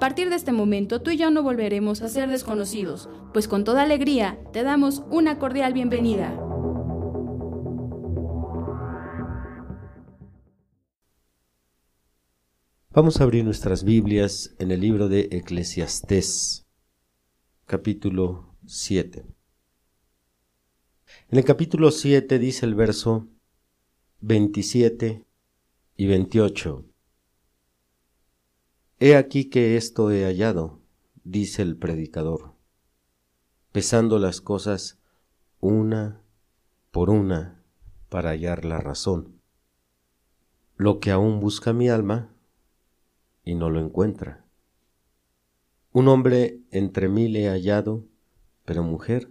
A partir de este momento tú y yo no volveremos a ser desconocidos, pues con toda alegría te damos una cordial bienvenida. Vamos a abrir nuestras Biblias en el libro de Eclesiastés, capítulo 7. En el capítulo 7 dice el verso 27 y 28. He aquí que esto he hallado, dice el predicador, pesando las cosas una por una para hallar la razón. Lo que aún busca mi alma y no lo encuentra. Un hombre entre mil he hallado, pero mujer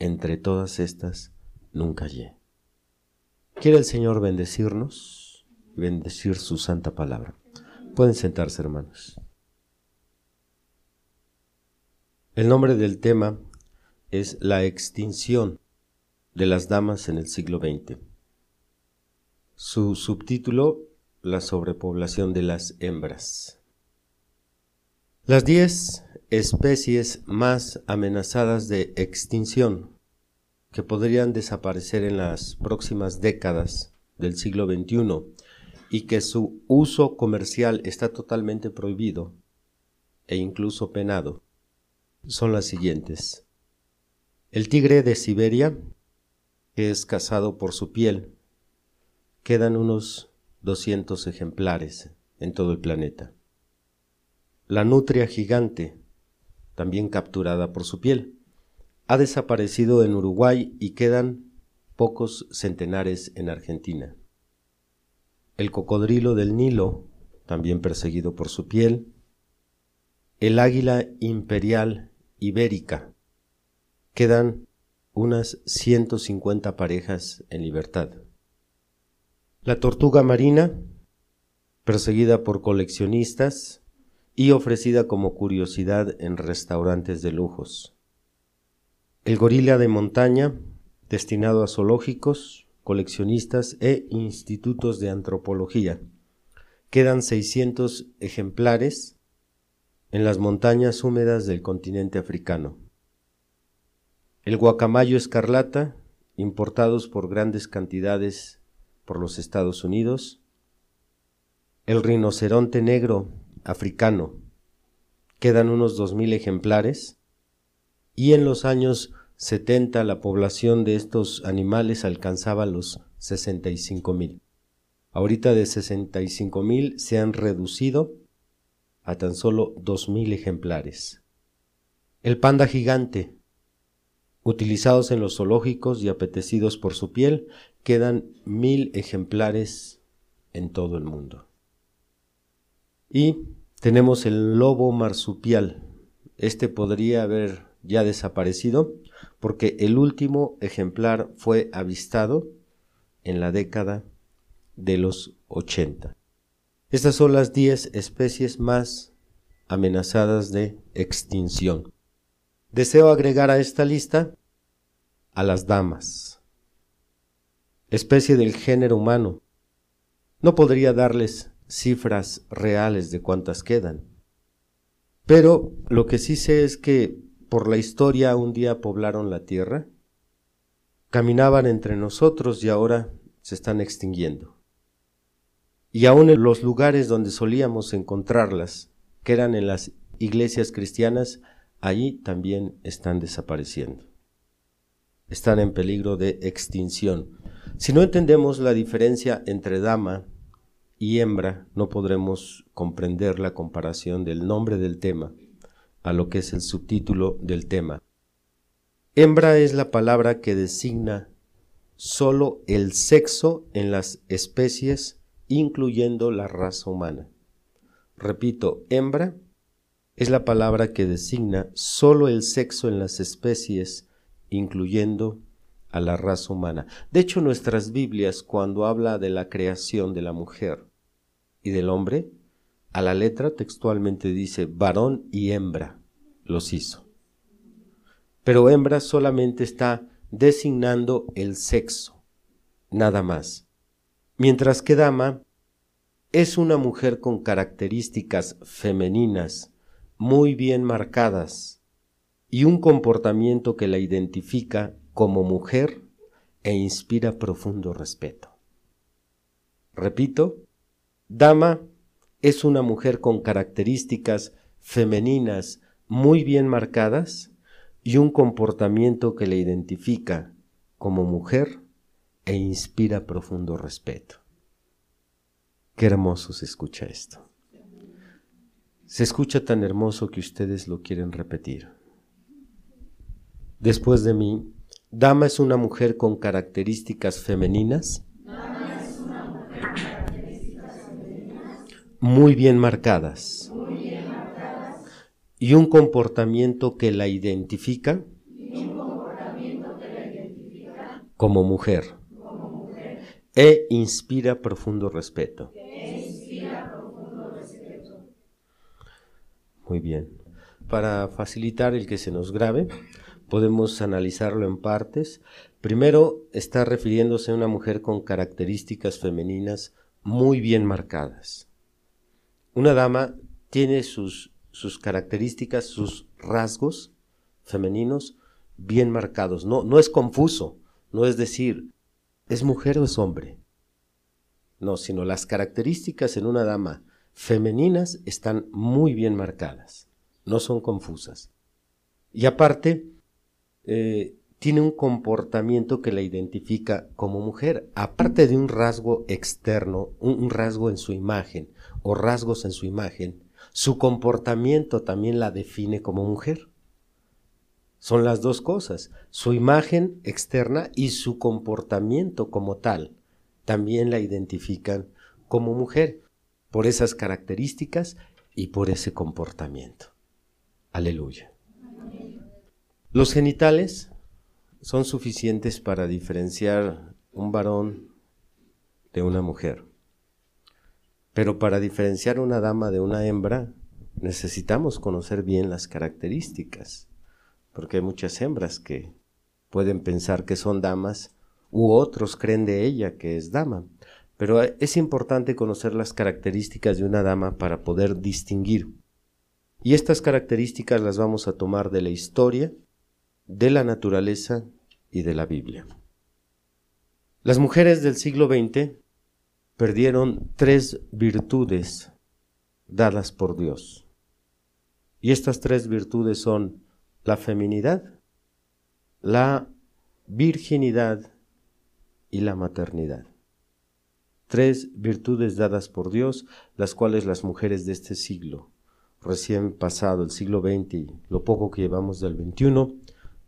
entre todas estas nunca hallé. Quiere el Señor bendecirnos bendecir su santa palabra. Pueden sentarse, hermanos. El nombre del tema es La extinción de las damas en el siglo XX. Su subtítulo, La sobrepoblación de las hembras. Las diez especies más amenazadas de extinción que podrían desaparecer en las próximas décadas del siglo XXI y que su uso comercial está totalmente prohibido e incluso penado son las siguientes. El tigre de Siberia, que es cazado por su piel, quedan unos 200 ejemplares en todo el planeta. La nutria gigante, también capturada por su piel, ha desaparecido en Uruguay y quedan pocos centenares en Argentina el cocodrilo del Nilo, también perseguido por su piel, el águila imperial ibérica. Quedan unas 150 parejas en libertad. La tortuga marina, perseguida por coleccionistas y ofrecida como curiosidad en restaurantes de lujos. El gorila de montaña, destinado a zoológicos, coleccionistas e institutos de antropología. Quedan 600 ejemplares en las montañas húmedas del continente africano. El guacamayo escarlata, importados por grandes cantidades por los Estados Unidos. El rinoceronte negro africano, quedan unos 2.000 ejemplares. Y en los años 70 la población de estos animales alcanzaba los 65 mil. Ahorita de 65 mil se han reducido a tan solo 2 mil ejemplares. El panda gigante, utilizados en los zoológicos y apetecidos por su piel, quedan mil ejemplares en todo el mundo. Y tenemos el lobo marsupial. Este podría haber ya desaparecido porque el último ejemplar fue avistado en la década de los 80. Estas son las 10 especies más amenazadas de extinción. Deseo agregar a esta lista a las damas, especie del género humano. No podría darles cifras reales de cuántas quedan, pero lo que sí sé es que por la historia un día poblaron la tierra, caminaban entre nosotros y ahora se están extinguiendo. Y aún en los lugares donde solíamos encontrarlas, que eran en las iglesias cristianas, allí también están desapareciendo. Están en peligro de extinción. Si no entendemos la diferencia entre dama y hembra, no podremos comprender la comparación del nombre del tema a lo que es el subtítulo del tema, Hembra es la palabra que designa solo el sexo en las especies, incluyendo la raza humana. Repito, hembra es la palabra que designa solo el sexo en las especies, incluyendo a la raza humana. De hecho, nuestras Biblias, cuando habla de la creación de la mujer y del hombre, a la letra textualmente dice varón y hembra los hizo. Pero hembra solamente está designando el sexo, nada más. Mientras que dama es una mujer con características femeninas muy bien marcadas y un comportamiento que la identifica como mujer e inspira profundo respeto. Repito, dama es una mujer con características femeninas muy bien marcadas y un comportamiento que le identifica como mujer e inspira profundo respeto. Qué hermoso se escucha esto. Se escucha tan hermoso que ustedes lo quieren repetir. Después de mí, dama es una mujer con características femeninas, muy bien marcadas y un comportamiento que la identifica, como, mujer, e inspira profundo respeto. Muy bien. Para facilitar el que se nos grabe, podemos analizarlo en partes. Primero, está refiriéndose a una mujer con características femeninas muy bien marcadas. Una dama tiene sus sus características, sus rasgos femeninos bien marcados. No, no es confuso, no es decir, ¿es mujer o es hombre? No, sino las características en una dama femeninas están muy bien marcadas, no son confusas. Y aparte, eh, tiene un comportamiento que la identifica como mujer, aparte de un rasgo externo, un rasgo en su imagen o rasgos en su imagen, su comportamiento también la define como mujer. Son las dos cosas, su imagen externa y su comportamiento como tal también la identifican como mujer por esas características y por ese comportamiento. Aleluya. Los genitales son suficientes para diferenciar un varón de una mujer. Pero para diferenciar una dama de una hembra, necesitamos conocer bien las características, porque hay muchas hembras que pueden pensar que son damas u otros creen de ella que es dama. Pero es importante conocer las características de una dama para poder distinguir. Y estas características las vamos a tomar de la historia, de la naturaleza y de la Biblia. Las mujeres del siglo XX perdieron tres virtudes dadas por Dios. Y estas tres virtudes son la feminidad, la virginidad y la maternidad. Tres virtudes dadas por Dios, las cuales las mujeres de este siglo, recién pasado el siglo XX y lo poco que llevamos del XXI,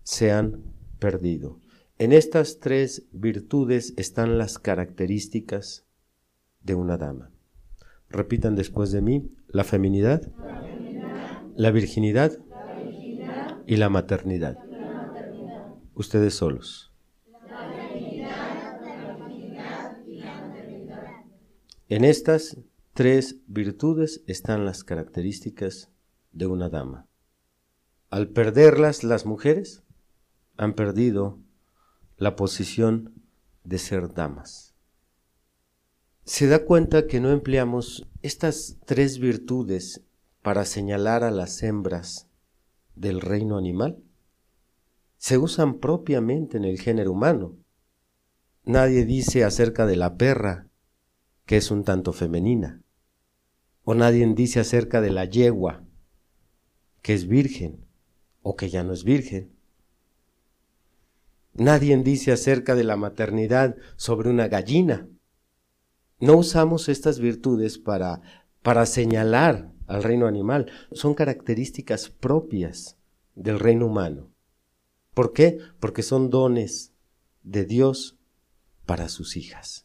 se han perdido. En estas tres virtudes están las características de una dama. Repitan después de mí la feminidad, la, virginidad, y la maternidad. Ustedes solos. En estas tres virtudes están las características de una dama. Al perderlas las mujeres han perdido la posición de ser damas se da cuenta que no empleamos estas tres virtudes para señalar a las hembras del reino animal. Se usan propiamente en el género humano. Nadie dice acerca de la perra que es un tanto femenina. O nadie dice acerca de la yegua que es virgen o que ya no es virgen. Nadie dice acerca de la maternidad sobre una gallina no usamos estas virtudes para, para señalar al reino animal, son características propias del reino humano. ¿Por qué? Porque son dones de Dios para sus hijas.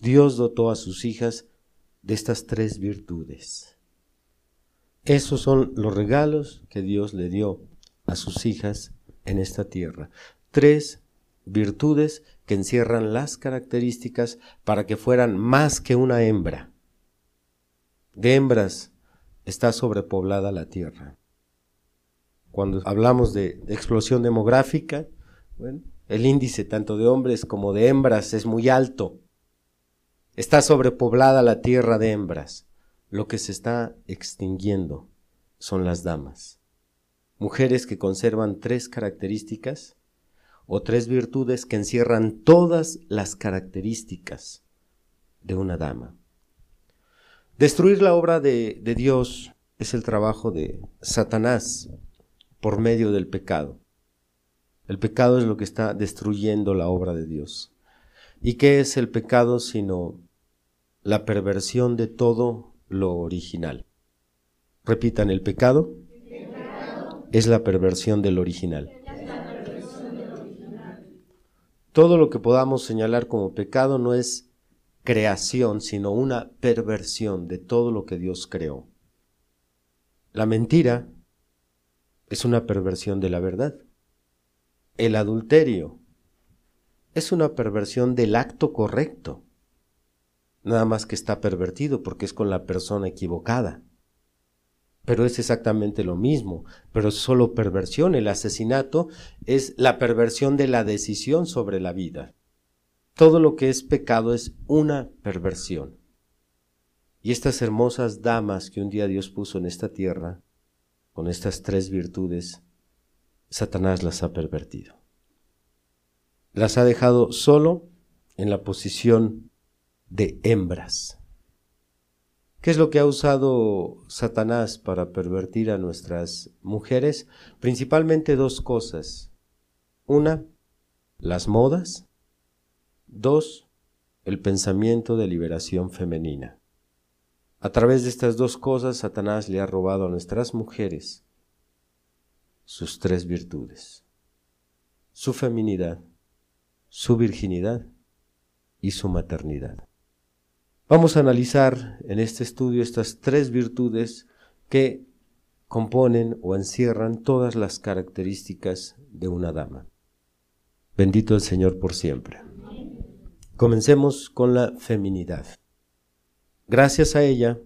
Dios dotó a sus hijas de estas tres virtudes. Esos son los regalos que Dios le dio a sus hijas en esta tierra. Tres virtudes que encierran las características para que fueran más que una hembra. De hembras está sobrepoblada la tierra. Cuando hablamos de explosión demográfica, el índice tanto de hombres como de hembras es muy alto. Está sobrepoblada la tierra de hembras. Lo que se está extinguiendo son las damas. Mujeres que conservan tres características o tres virtudes que encierran todas las características de una dama. Destruir la obra de, Dios es el trabajo de Satanás por medio del pecado. El pecado es lo que está destruyendo la obra de Dios. ¿Y qué es el pecado sino la perversión de todo lo original? Repitan, el pecado, es la perversión del original. Todo lo que podamos señalar como pecado no es creación, sino una perversión de todo lo que Dios creó. La mentira es una perversión de la verdad. El adulterio es una perversión del acto correcto. Nada más que está pervertido porque es con la persona equivocada. Pero es exactamente lo mismo, pero es solo perversión. El asesinato es la perversión de la decisión sobre la vida. Todo lo que es pecado es una perversión. Y estas hermosas damas que un día Dios puso en esta tierra, con estas tres virtudes, Satanás las ha pervertido. Las ha dejado solo en la posición de hembras. ¿Qué es lo que ha usado Satanás para pervertir a nuestras mujeres? Principalmente dos cosas. Una, las modas. Dos, el pensamiento de liberación femenina. A través de estas dos cosas, Satanás le ha robado a nuestras mujeres sus tres virtudes. Su feminidad, su virginidad y su maternidad. Vamos a analizar en este estudio estas tres virtudes que componen o encierran todas las características de una dama. Bendito el Señor por siempre. Comencemos con la feminidad. Gracias a ella,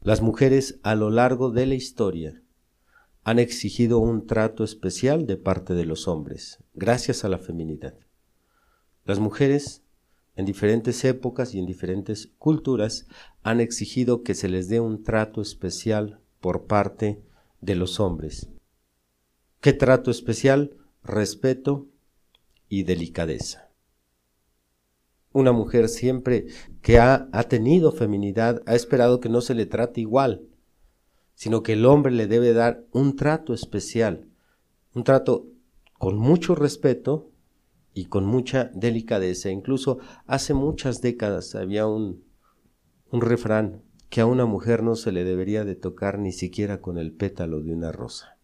las mujeres a lo largo de la historia han exigido un trato especial de parte de los hombres, gracias a la feminidad. Las mujeres en diferentes épocas y en diferentes culturas han exigido que se les dé un trato especial por parte de los hombres. ¿Qué trato especial? Respeto y delicadeza. Una mujer siempre que ha, tenido feminidad ha esperado que no se le trate igual, sino que el hombre le debe dar un trato especial, un trato con mucho respeto y con mucha delicadeza. Incluso hace muchas décadas había un, un refrán que a una mujer no se le debería de tocar ni siquiera con el pétalo de una rosa.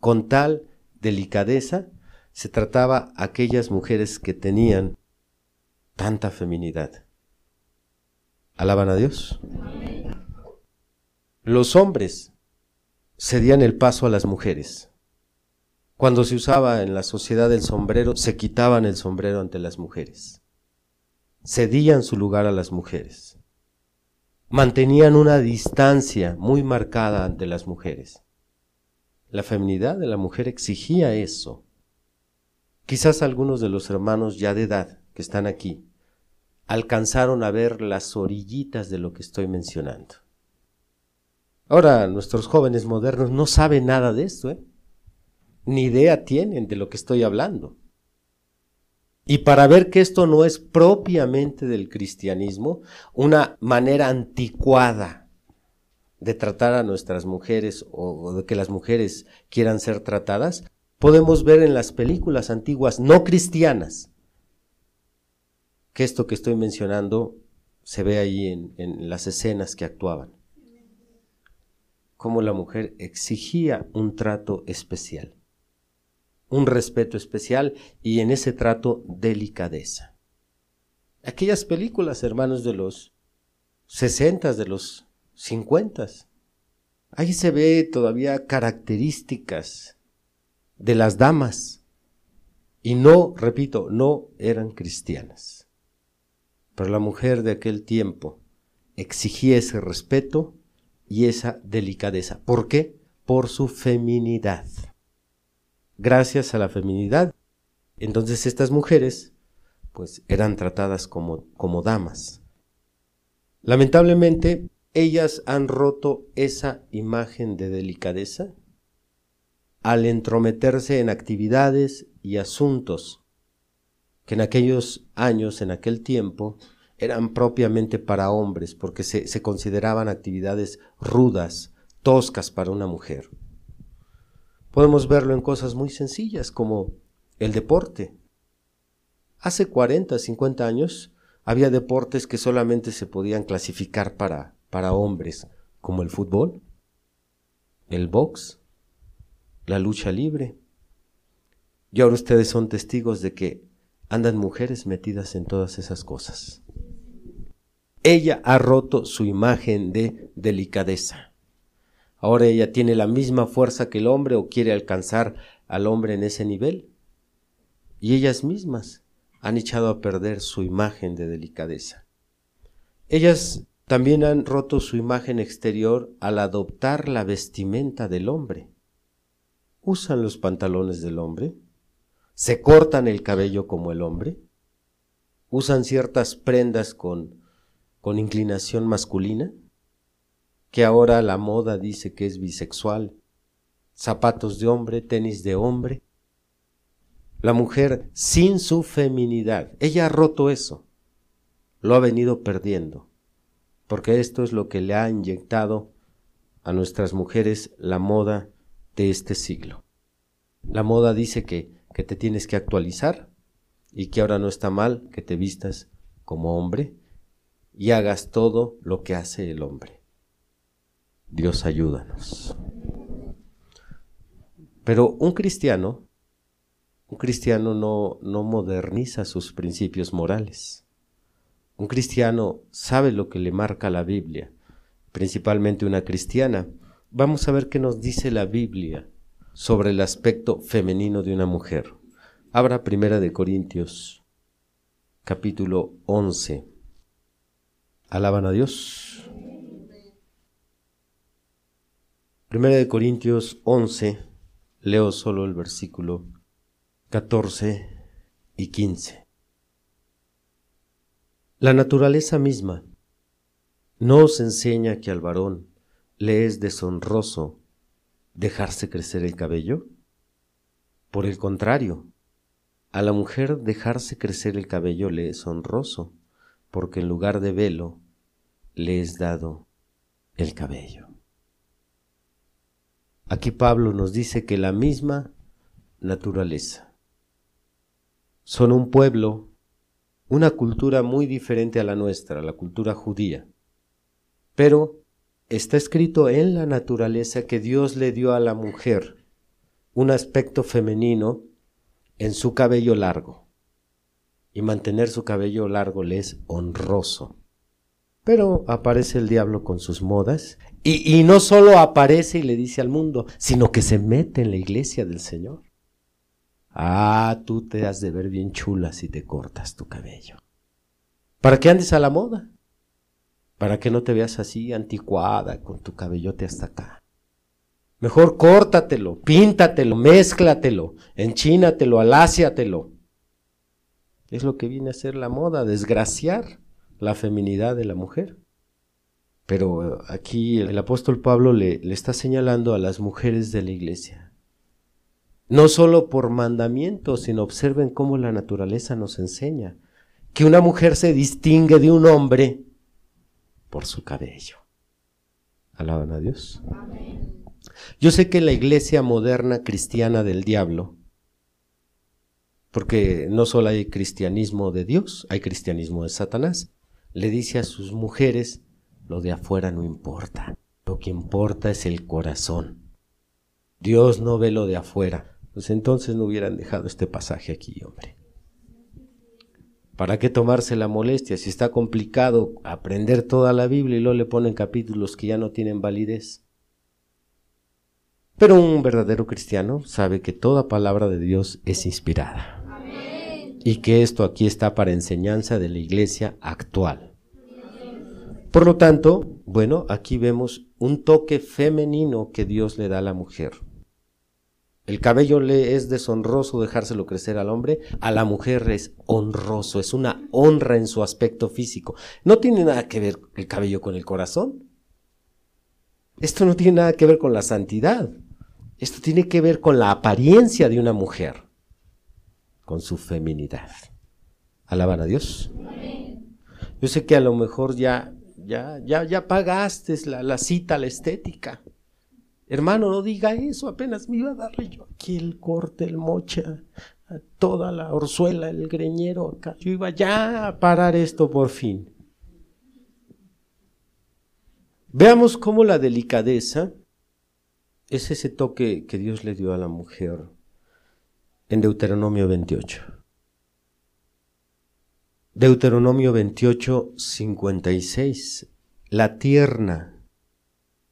Con tal delicadeza se trataba a aquellas mujeres que tenían tanta feminidad. ¿Alaban a Dios? Los hombres cedían el paso a las mujeres. Cuando se usaba en la sociedad el sombrero, se quitaban el sombrero ante las mujeres. Cedían su lugar a las mujeres. Mantenían una distancia muy marcada ante las mujeres. La feminidad de la mujer exigía eso. Quizás algunos de los hermanos ya de edad que están aquí alcanzaron a ver las orillitas de lo que estoy mencionando. Ahora nuestros jóvenes modernos no saben nada de esto, ¿eh? Ni idea tienen de lo que estoy hablando. Y para ver que esto no es propiamente del cristianismo, una manera anticuada de tratar a nuestras mujeres o de que las mujeres quieran ser tratadas, podemos ver en las películas antiguas no cristianas que esto que estoy mencionando se ve ahí en, en las escenas que actuaban cómo la mujer exigía un trato especial, un respeto especial y en ese trato delicadeza. Aquellas películas, hermanos, de los sesentas, de los cincuentas, ahí se ve todavía características de las damas y no, repito, no eran cristianas. Pero la mujer de aquel tiempo exigía ese respeto y esa delicadeza. ¿Por qué? Por su feminidad. Gracias a la feminidad, entonces estas mujeres pues eran tratadas como, como damas. Lamentablemente, ellas han roto esa imagen de delicadeza al entrometerse en actividades y asuntos que en aquellos años, en aquel tiempo, eran propiamente para hombres, porque se, consideraban actividades rudas, toscas para una mujer. Podemos verlo en cosas muy sencillas como el deporte. Hace 40, 50 años había deportes que solamente se podían clasificar para, para hombres, como el fútbol, el box, la lucha libre. Y ahora ustedes son testigos de que andan mujeres metidas en todas esas cosas. Ella ha roto su imagen de delicadeza. Ahora ella tiene la misma fuerza que el hombre o quiere alcanzar al hombre en ese nivel. Y ellas mismas han echado a perder su imagen de delicadeza. Ellas también han roto su imagen exterior al adoptar la vestimenta del hombre. Usan los pantalones del hombre, se cortan el cabello como el hombre, usan ciertas prendas con con inclinación masculina, que ahora la moda dice que es bisexual, zapatos de hombre, tenis de hombre. La mujer sin su feminidad, ella ha roto eso, lo ha venido perdiendo, porque esto es lo que le ha inyectado a nuestras mujeres la moda de este siglo. La moda dice que, que te tienes que actualizar y que ahora no está mal que te vistas como hombre, y hagas todo lo que hace el hombre. Dios ayúdanos. Pero un cristiano, un cristiano no, no moderniza sus principios morales. Un cristiano sabe lo que le marca la Biblia, principalmente una cristiana. Vamos a ver qué nos dice la Biblia sobre el aspecto femenino de una mujer. Abra Primera de Corintios, capítulo 11. Alaban a Dios. Primera de Corintios 11, leo solo el versículo 14 y 15. La naturaleza misma no os enseña que al varón le es deshonroso dejarse crecer el cabello. Por el contrario, a la mujer dejarse crecer el cabello le es honroso porque en lugar de velo le es dado el cabello. Aquí Pablo nos dice que la misma naturaleza son un pueblo, una cultura muy diferente a la nuestra, la cultura judía, pero está escrito en la naturaleza que Dios le dio a la mujer un aspecto femenino en su cabello largo y mantener su cabello largo le es honroso. Pero aparece el diablo con sus modas y, no solo aparece y le dice al mundo, sino que se mete en la iglesia del Señor. Ah, tú te has de ver bien chula si te cortas tu cabello. ¿Para qué andes a la moda? Para que no te veas así anticuada con tu cabellote hasta acá. Mejor córtatelo, píntatelo, mézclatelo, enchínatelo, aláciatelo es lo que viene a ser la moda, desgraciar la feminidad de la mujer. Pero aquí el apóstol Pablo le, le está señalando a las mujeres de la iglesia. No solo por mandamiento, sino observen cómo la naturaleza nos enseña que una mujer se distingue de un hombre por su cabello. Alaban a Dios. Yo sé que la iglesia moderna cristiana del diablo porque no solo hay cristianismo de Dios, hay cristianismo de Satanás. Le dice a sus mujeres, lo de afuera no importa, Lo que importa es el corazón. Dios no ve lo de afuera. Pues entonces no hubieran dejado este pasaje aquí, hombre. ¿Para qué tomarse la molestia si está complicado aprender toda la Biblia y luego le ponen capítulos que ya no tienen validez? Pero un verdadero cristiano sabe que toda palabra de Dios es inspirada. Y que esto aquí está para enseñanza de la iglesia actual. Por lo tanto, bueno, aquí vemos un toque femenino que Dios le da a la mujer. El cabello le es deshonroso dejárselo crecer al hombre, a la mujer es honroso, es una honra en su aspecto físico. No tiene nada que ver el cabello con el corazón. Esto no tiene nada que ver con la santidad. Esto tiene que ver con la apariencia de una mujer, con su feminidad. Alaban a Dios. Yo sé que a lo mejor ya, ya, ya, ya pagaste la, la cita, la estética. Hermano, no diga eso, apenas me iba a darle yo aquí el corte, el mocha, toda la orzuela, el greñero. Yo iba ya a parar esto por fin. Veamos cómo la delicadeza es ese toque que Dios le dio a la mujer en Deuteronomio 28. Deuteronomio 28, 56. La tierna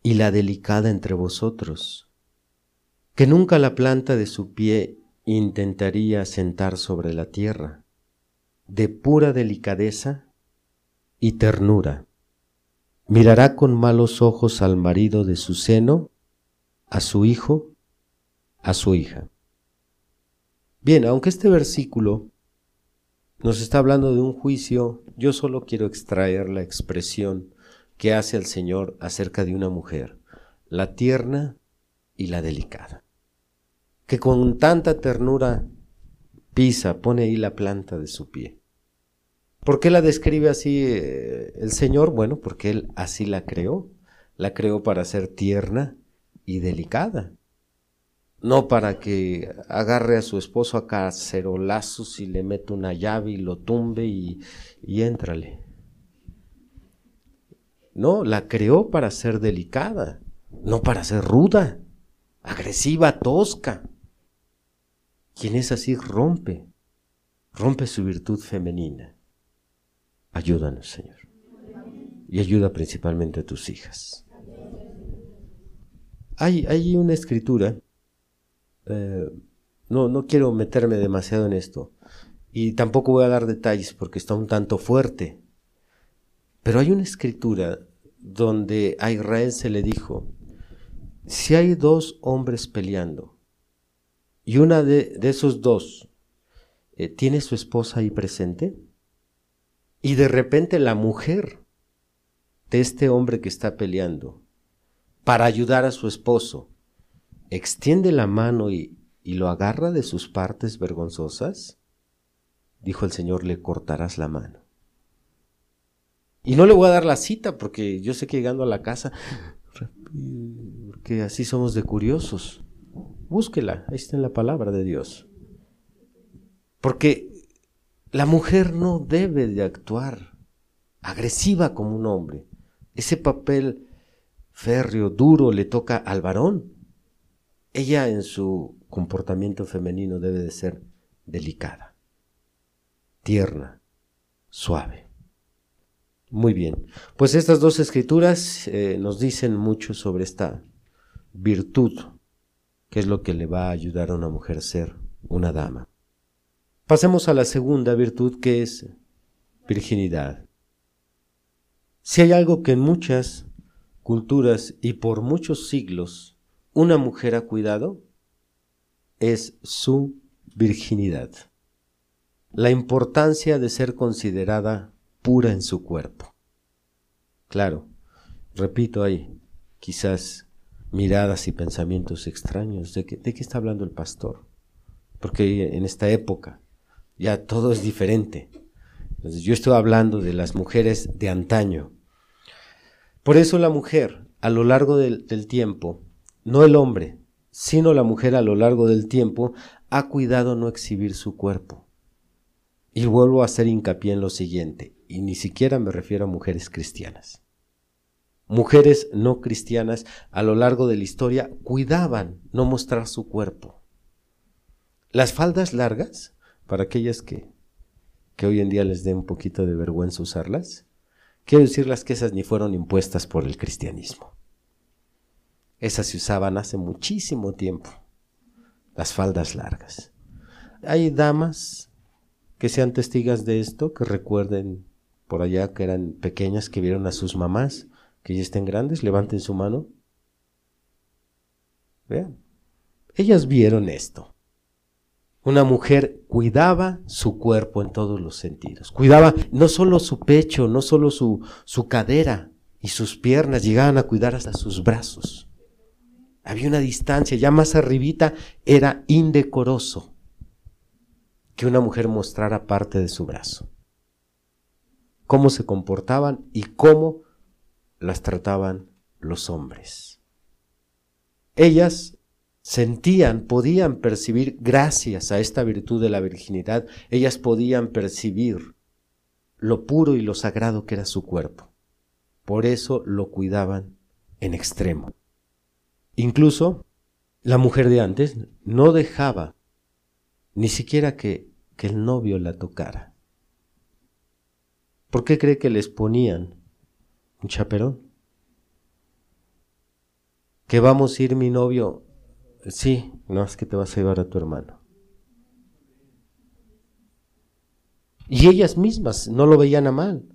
y la delicada entre vosotros, que nunca la planta de su pie intentaría sentar sobre la tierra, de pura delicadeza y ternura. Mirará con malos ojos al marido de su seno, a su hijo, a su hija. Bien, aunque este versículo nos está hablando de un juicio, yo solo quiero extraer la expresión que hace el Señor acerca de una mujer, la tierna y la delicada, que con tanta ternura pisa, pone ahí la planta de su pie. ¿Por qué la describe así eh, el Señor? Bueno, porque Él así la creó. La creó para ser tierna y delicada. No para que agarre a su esposo a cacerolazos y le meta una llave y lo tumbe y, y éntrale. No, la creó para ser delicada, no para ser ruda, agresiva, tosca. Quien es así rompe, rompe su virtud femenina. Ayúdanos, Señor. Y ayuda principalmente a tus hijas. Hay, hay una escritura, eh, no, no quiero meterme demasiado en esto, y tampoco voy a dar detalles porque está un tanto fuerte, pero hay una escritura donde a Israel se le dijo, si hay dos hombres peleando y una de, esos dos eh, tiene su esposa ahí presente, y de repente la mujer de este hombre que está peleando, para ayudar a su esposo, extiende la mano y, y lo agarra de sus partes vergonzosas, dijo el Señor, le cortarás la mano. Y no le voy a dar la cita porque yo sé que llegando a la casa, porque así somos de curiosos. Búsquela, ahí está en la palabra de Dios. Porque la mujer no debe de actuar agresiva como un hombre. Ese papel férreo, duro, le toca al varón. Ella en su comportamiento femenino debe de ser delicada, tierna, suave. Muy bien, pues estas dos escrituras eh, nos dicen mucho sobre esta virtud, que es lo que le va a ayudar a una mujer a ser una dama. Pasemos a la segunda virtud que es virginidad. Si hay algo que en muchas culturas y por muchos siglos una mujer ha cuidado, es su virginidad. La importancia de ser considerada pura en su cuerpo. Claro, repito ahí, quizás miradas y pensamientos extraños de, de qué está hablando el pastor, porque en esta época ya todo es diferente. Entonces yo estoy hablando de las mujeres de antaño. Por eso la mujer, a lo largo del tiempo, no el hombre, sino la mujer a lo largo del tiempo, ha cuidado no exhibir su cuerpo. Y vuelvo a hacer hincapié en lo siguiente y ni siquiera me refiero a mujeres cristianas. mujeres no cristianas a lo largo de la historia cuidaban no mostrar su cuerpo. Las faldas largas, para aquellas que, que hoy en día les dé un poquito de vergüenza usarlas, quiero decirles que esas ni fueron impuestas por el cristianismo. Esas se usaban hace muchísimo tiempo, las faldas largas. Hay damas que sean testigas de esto, que recuerden por allá que eran pequeñas, que vieron a sus mamás que ya estén grandes, levanten su mano. Vean, ellas vieron esto. Una mujer cuidaba su cuerpo en todos los sentidos. Cuidaba no solo su pecho, no solo su, su cadera y sus piernas, llegaban a cuidar hasta sus brazos. Había una distancia, ya más arribita era indecoroso que una mujer mostrara parte de su brazo. Cómo se comportaban y cómo las trataban los hombres. Ellas sentían, podían percibir, gracias a esta virtud de la virginidad, ellas podían percibir lo puro y lo sagrado que era su cuerpo. Por eso lo cuidaban en extremo. Incluso la mujer de antes no dejaba ni siquiera que, que el novio la tocara. ¿Por qué cree que les ponían un chaperón. Que vamos a ir mi novio. Sí, no es que te vas a llevar a tu hermano. Y ellas mismas no lo veían a mal,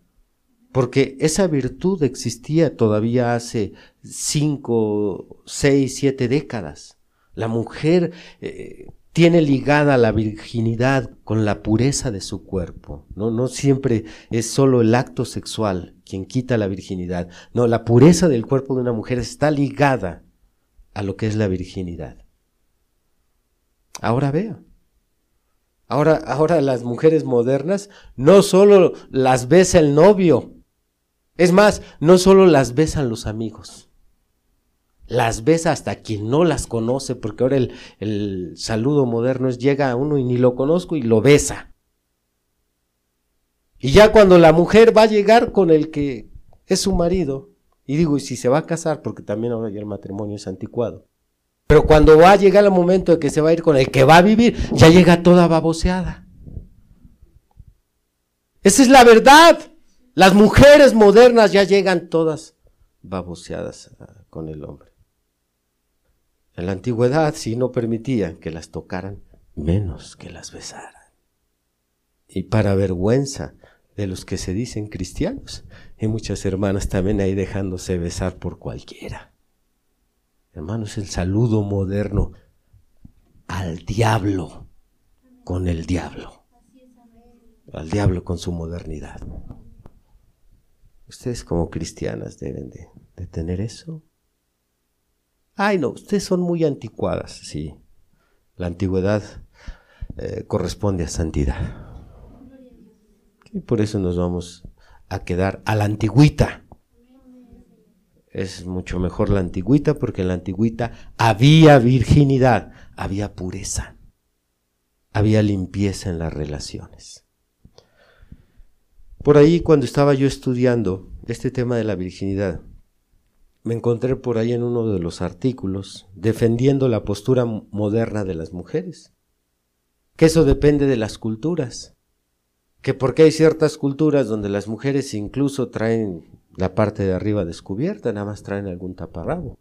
porque esa virtud existía todavía hace cinco, seis, siete décadas. La mujer eh, tiene ligada la virginidad con la pureza de su cuerpo. ¿no? no siempre es solo el acto sexual quien quita la virginidad. No, la pureza del cuerpo de una mujer está ligada a lo que es la virginidad. Ahora vea. Ahora, ahora las mujeres modernas no solo las besa el novio, es más, no solo las besan los amigos las besa hasta quien no las conoce, porque ahora el, saludo moderno es llega a uno y ni lo conozco y lo besa. Y ya cuando la mujer va a llegar con el que es su marido, y digo, y si se va a casar, porque también ahora ya el matrimonio es anticuado, pero cuando va a llegar el momento de que se va a ir con el que va a vivir, ya llega toda baboseada. Esa es la verdad. Las mujeres modernas ya llegan todas baboseadas ah, con el hombre. En la antigüedad sí no permitían que las tocaran, menos que las besaran. Y para vergüenza de los que se dicen cristianos, hay muchas hermanas también ahí dejándose besar por cualquiera. Hermanos, el saludo moderno al diablo con el diablo. Al diablo con su modernidad. Ustedes como cristianas deben de, tener eso. Ay, no, ustedes son muy anticuadas, sí. La antigüedad eh, corresponde a santidad. Y por eso nos vamos a quedar a la antigüita. Es mucho mejor la antigüita porque en la antigüita había virginidad, había pureza, había limpieza en las relaciones. Por ahí cuando estaba yo estudiando este tema de la virginidad, me encontré por ahí en uno de los artículos defendiendo la postura moderna de las mujeres, que eso depende de las culturas, que porque hay ciertas culturas donde las mujeres incluso traen la parte de arriba descubierta, nada más traen algún taparrabo.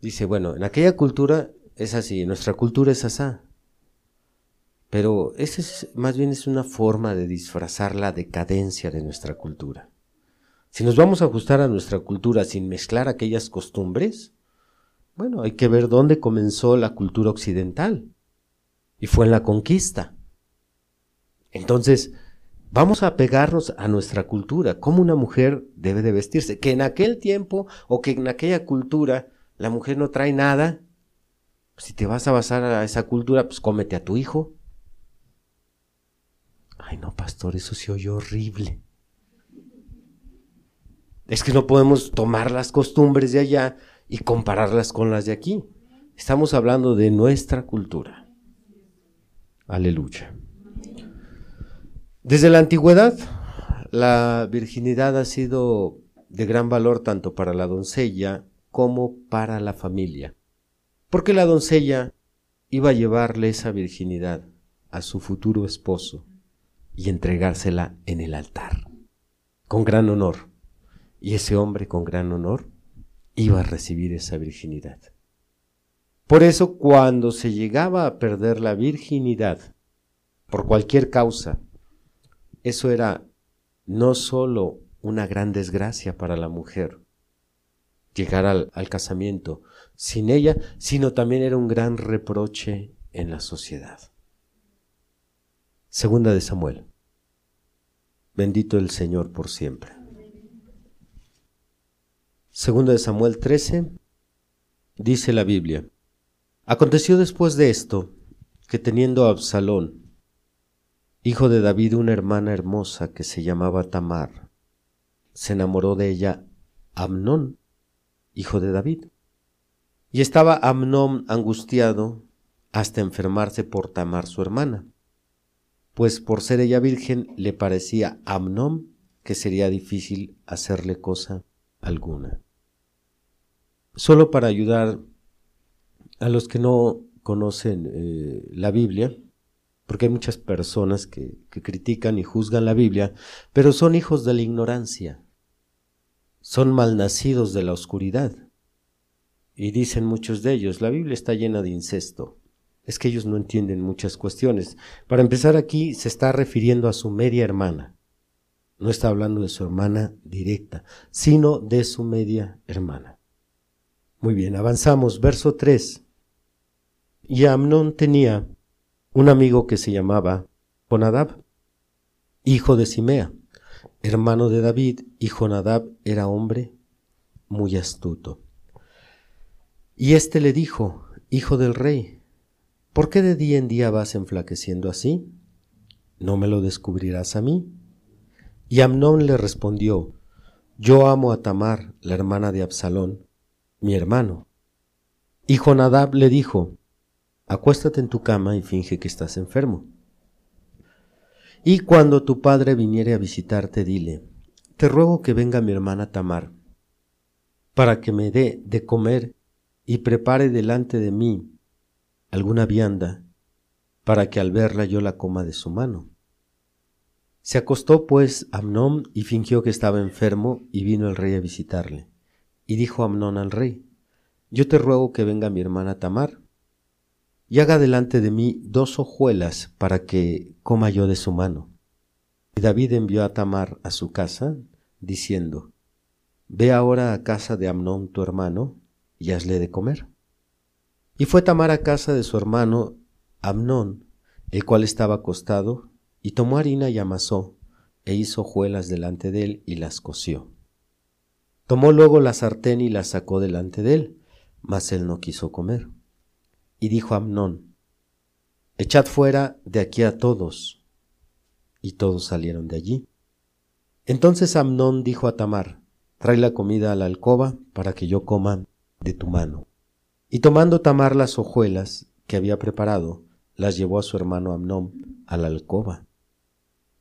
Dice, bueno, en aquella cultura es así, nuestra cultura es asá. Pero esa es, más bien es una forma de disfrazar la decadencia de nuestra cultura. Si nos vamos a ajustar a nuestra cultura sin mezclar aquellas costumbres, bueno, hay que ver dónde comenzó la cultura occidental. Y fue en la conquista. Entonces, vamos a pegarnos a nuestra cultura, cómo una mujer debe de vestirse. Que en aquel tiempo o que en aquella cultura la mujer no trae nada, si te vas a basar a esa cultura, pues cómete a tu hijo. Ay, no, pastor, eso se oyó horrible. Es que no podemos tomar las costumbres de allá y compararlas con las de aquí. Estamos hablando de nuestra cultura. Aleluya. Desde la antigüedad, la virginidad ha sido de gran valor tanto para la doncella como para la familia, porque la doncella iba a llevarle esa virginidad a su futuro esposo y entregársela en el altar, con gran honor. Y ese hombre con gran honor iba a recibir esa virginidad. Por eso cuando se llegaba a perder la virginidad, por cualquier causa, eso era no solo una gran desgracia para la mujer, llegar al, al, casamiento sin ella, sino también era un gran reproche en la sociedad. Segunda de Samuel. Bendito el Señor por siempre. Segunda de Samuel 13, dice la Biblia. Aconteció después de esto que teniendo a Absalón, hijo de David, una hermana hermosa que se llamaba Tamar, se enamoró de ella Amnón, hijo de David. Y estaba Amnón angustiado hasta enfermarse por Tamar su hermana, pues por ser ella virgen le parecía a que sería difícil hacerle cosa alguna. Solo para ayudar a los que no conocen eh, la Biblia, porque hay muchas personas que, que critican y juzgan la Biblia, pero son hijos de la ignorancia, son malnacidos de la oscuridad. Y dicen muchos de ellos, la Biblia está llena de incesto. Es que ellos no entienden muchas cuestiones. Para empezar aquí se está refiriendo a su media hermana. No está hablando de su hermana directa, sino de su media hermana. Muy bien, avanzamos. Verso 3. Y Amnón tenía un amigo que se llamaba Jonadab, hijo de Simea, hermano de David, y Jonadab era hombre muy astuto. Y éste le dijo, Hijo del rey, ¿por qué de día en día vas enflaqueciendo así? ¿No me lo descubrirás a mí? Y Amnón le respondió, Yo amo a Tamar, la hermana de Absalón, mi hermano. Y Jonadab le dijo, acuéstate en tu cama y finge que estás enfermo. Y cuando tu padre viniere a visitarte, dile, te ruego que venga mi hermana Tamar, para que me dé de comer y prepare delante de mí alguna vianda, para que al verla yo la coma de su mano. Se acostó pues Amnón y fingió que estaba enfermo y vino el rey a visitarle. Y dijo Amnón al rey, yo te ruego que venga mi hermana Tamar y haga delante de mí dos hojuelas para que coma yo de su mano. Y David envió a Tamar a su casa, diciendo, Ve ahora a casa de Amnón tu hermano, y hazle de comer. Y fue Tamar a casa de su hermano Amnón, el cual estaba acostado, y tomó harina y amasó, e hizo hojuelas delante de él y las coció. Tomó luego la sartén y la sacó delante de él, mas él no quiso comer. Y dijo Amnón, Echad fuera de aquí a todos. Y todos salieron de allí. Entonces Amnón dijo a Tamar, Trae la comida a la alcoba para que yo coma de tu mano. Y tomando Tamar las hojuelas que había preparado, las llevó a su hermano Amnón a la alcoba.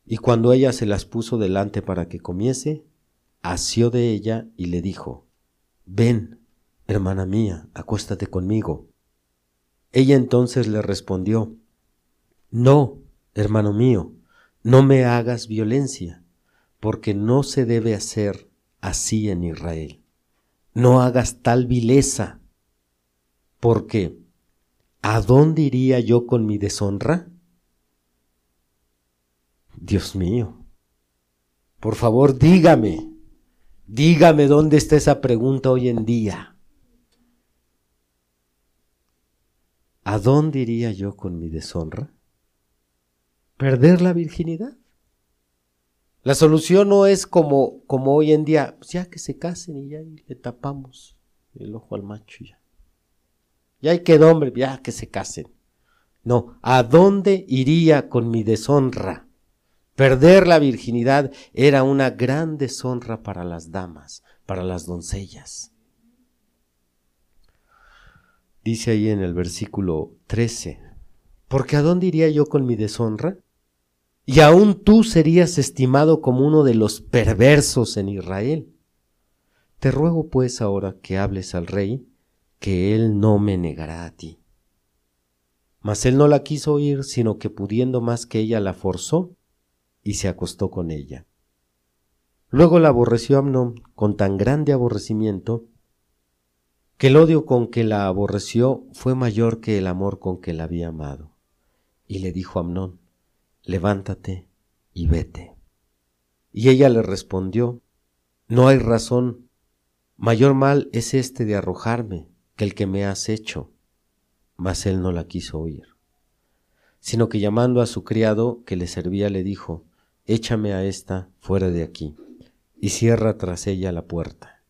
Y cuando ella se las puso delante para que comiese, asió de ella y le dijo, Ven, hermana mía, acuéstate conmigo. Ella entonces le respondió, No, hermano mío, no me hagas violencia, porque no se debe hacer así en Israel. No hagas tal vileza, porque ¿a dónde iría yo con mi deshonra? Dios mío, por favor dígame, dígame dónde está esa pregunta hoy en día. ¿A dónde iría yo con mi deshonra? ¿Perder la virginidad? La solución no es como, como hoy en día, pues ya que se casen y ya le tapamos el ojo al macho ya. Ya hay que hombre, ya que se casen. No, ¿a dónde iría con mi deshonra? Perder la virginidad era una gran deshonra para las damas, para las doncellas. Dice ahí en el versículo 13, porque ¿a dónde iría yo con mi deshonra? Y aún tú serías estimado como uno de los perversos en Israel. Te ruego pues ahora que hables al rey, que él no me negará a ti. Mas él no la quiso oír, sino que pudiendo más que ella la forzó y se acostó con ella. Luego la aborreció Amnón con tan grande aborrecimiento que el odio con que la aborreció fue mayor que el amor con que la había amado. Y le dijo a Amnón, levántate y vete. Y ella le respondió, no hay razón, mayor mal es este de arrojarme que el que me has hecho. Mas él no la quiso oír, sino que llamando a su criado que le servía le dijo, échame a esta fuera de aquí, y cierra tras ella la puerta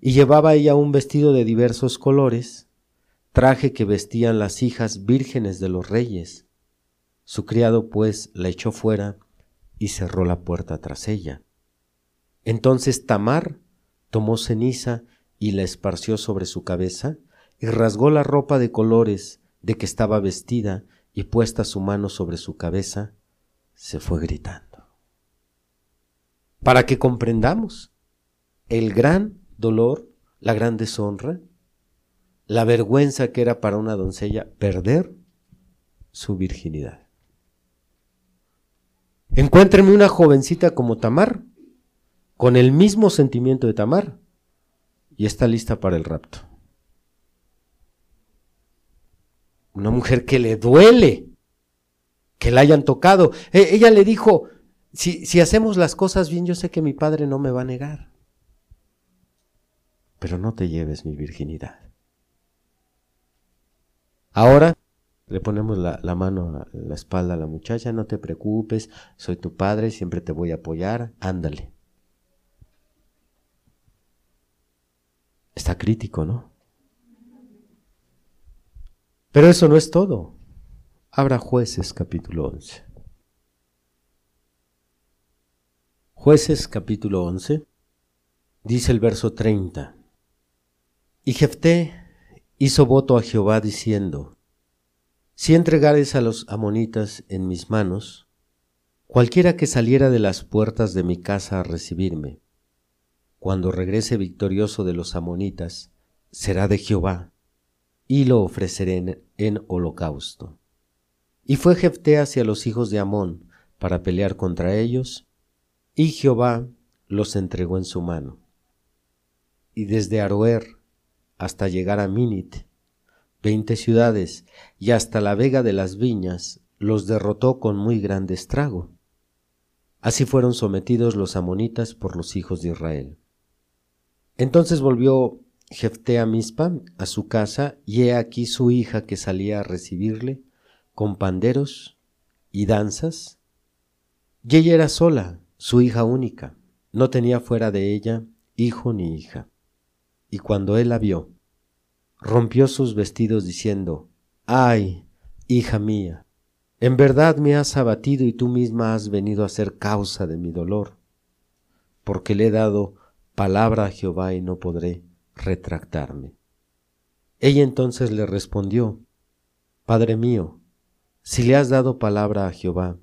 y llevaba ella un vestido de diversos colores, traje que vestían las hijas vírgenes de los reyes. Su criado pues la echó fuera y cerró la puerta tras ella. Entonces Tamar tomó ceniza y la esparció sobre su cabeza y rasgó la ropa de colores de que estaba vestida y puesta su mano sobre su cabeza, se fue gritando. Para que comprendamos el gran dolor, la gran deshonra, la vergüenza que era para una doncella perder su virginidad. Encuéntreme una jovencita como Tamar, con el mismo sentimiento de Tamar, y está lista para el rapto. Una mujer que le duele que la hayan tocado. E, ella le dijo, si, si hacemos las cosas bien, yo sé que mi padre no me va a negar pero no te lleves mi virginidad. Ahora le ponemos la, mano a la espalda a la muchacha, no te preocupes, soy tu padre, siempre te voy a apoyar, ándale. Está crítico, ¿no? Pero eso no es todo. Abra jueces capítulo 11. Jueces capítulo 11, dice el verso 30. Y Jefté hizo voto a Jehová diciendo, Si entregares a los amonitas en mis manos, cualquiera que saliera de las puertas de mi casa a recibirme, cuando regrese victorioso de los amonitas, será de Jehová, y lo ofreceré en, holocausto. Y fue Jefté hacia los hijos de Amón para pelear contra ellos, y Jehová los entregó en su mano. Y desde Aroer hasta llegar a Minit, veinte ciudades, y hasta la vega de las viñas, los derrotó con muy grande estrago. Así fueron sometidos los amonitas por los hijos de Israel. Entonces volvió Jefté a Mispa, a su casa, y he aquí su hija que salía a recibirle, con panderos y danzas. Y ella era sola, su hija única, no tenía fuera de ella hijo ni hija y cuando él la vio, rompió sus vestidos diciendo, Ay, hija mía, en verdad me has abatido y tú misma has venido a ser causa de mi dolor, porque le he dado palabra a Jehová y no podré retractarme. Ella entonces le respondió, Padre mío, si le has dado palabra a Jehová,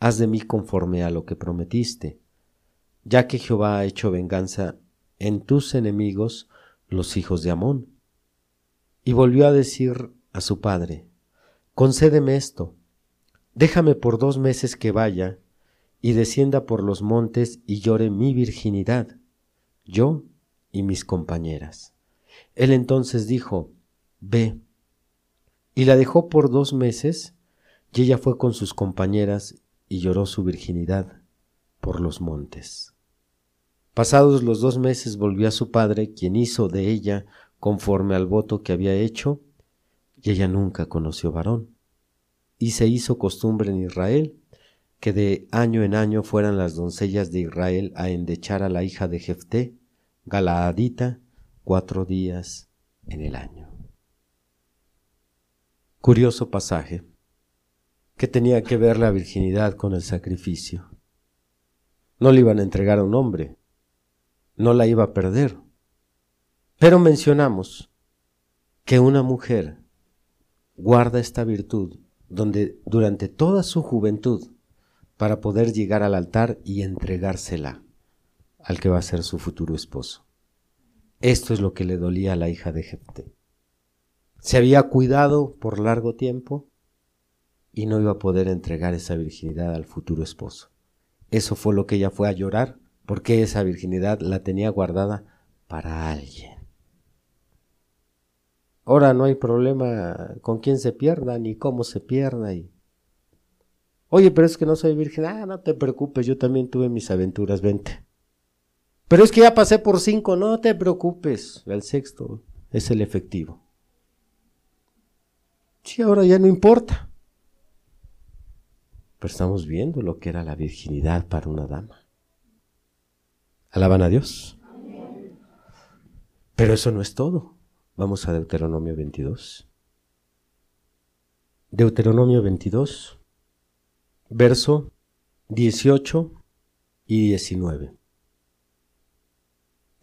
haz de mí conforme a lo que prometiste, ya que Jehová ha hecho venganza en tus enemigos los hijos de Amón. Y volvió a decir a su padre, concédeme esto, déjame por dos meses que vaya y descienda por los montes y llore mi virginidad, yo y mis compañeras. Él entonces dijo, Ve. Y la dejó por dos meses, y ella fue con sus compañeras y lloró su virginidad por los montes. Pasados los dos meses volvió a su padre, quien hizo de ella conforme al voto que había hecho, y ella nunca conoció varón. Y se hizo costumbre en Israel que de año en año fueran las doncellas de Israel a endechar a la hija de Jefté, Galaadita, cuatro días en el año. Curioso pasaje. que tenía que ver la virginidad con el sacrificio? No le iban a entregar a un hombre, no la iba a perder. Pero mencionamos que una mujer guarda esta virtud donde durante toda su juventud para poder llegar al altar y entregársela al que va a ser su futuro esposo. Esto es lo que le dolía a la hija de Jefté. Se había cuidado por largo tiempo y no iba a poder entregar esa virginidad al futuro esposo. Eso fue lo que ella fue a llorar, porque esa virginidad la tenía guardada para alguien. Ahora no hay problema con quién se pierda ni cómo se pierda. Y... Oye, pero es que no soy virgen. Ah, no te preocupes, yo también tuve mis aventuras, vente. Pero es que ya pasé por cinco, no te preocupes. El sexto es el efectivo. Sí, ahora ya no importa. Pero estamos viendo lo que era la virginidad para una dama. Alaban a Dios. Pero eso no es todo. Vamos a Deuteronomio 22. Deuteronomio 22, verso 18 y 19.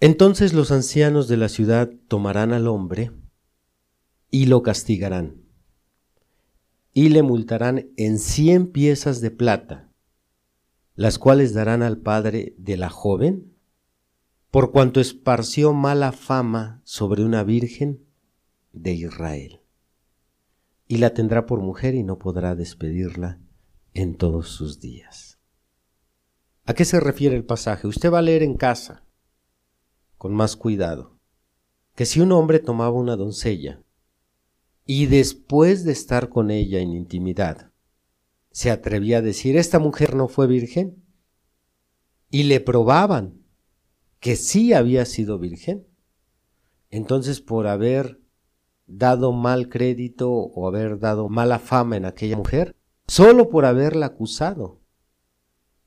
Entonces los ancianos de la ciudad tomarán al hombre y lo castigarán y le multarán en cien piezas de plata, las cuales darán al padre de la joven por cuanto esparció mala fama sobre una virgen de Israel. Y la tendrá por mujer y no podrá despedirla en todos sus días. ¿A qué se refiere el pasaje? Usted va a leer en casa, con más cuidado, que si un hombre tomaba una doncella y después de estar con ella en intimidad, se atrevía a decir, esta mujer no fue virgen, y le probaban que sí había sido virgen. Entonces, por haber dado mal crédito o haber dado mala fama en aquella mujer, solo por haberla acusado,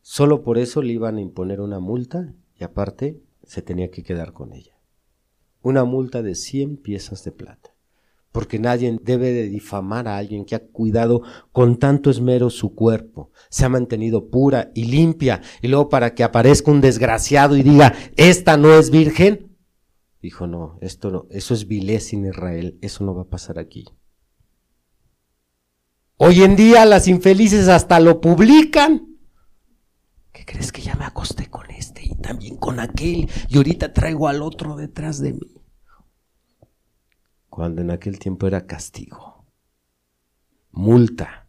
solo por eso le iban a imponer una multa y aparte se tenía que quedar con ella. Una multa de 100 piezas de plata porque nadie debe de difamar a alguien que ha cuidado con tanto esmero su cuerpo, se ha mantenido pura y limpia, y luego para que aparezca un desgraciado y diga, esta no es virgen, dijo, no, esto no, eso es vilez en Israel, eso no va a pasar aquí. Hoy en día las infelices hasta lo publican. ¿Qué crees que ya me acosté con este y también con aquel y ahorita traigo al otro detrás de mí? cuando en aquel tiempo era castigo, multa.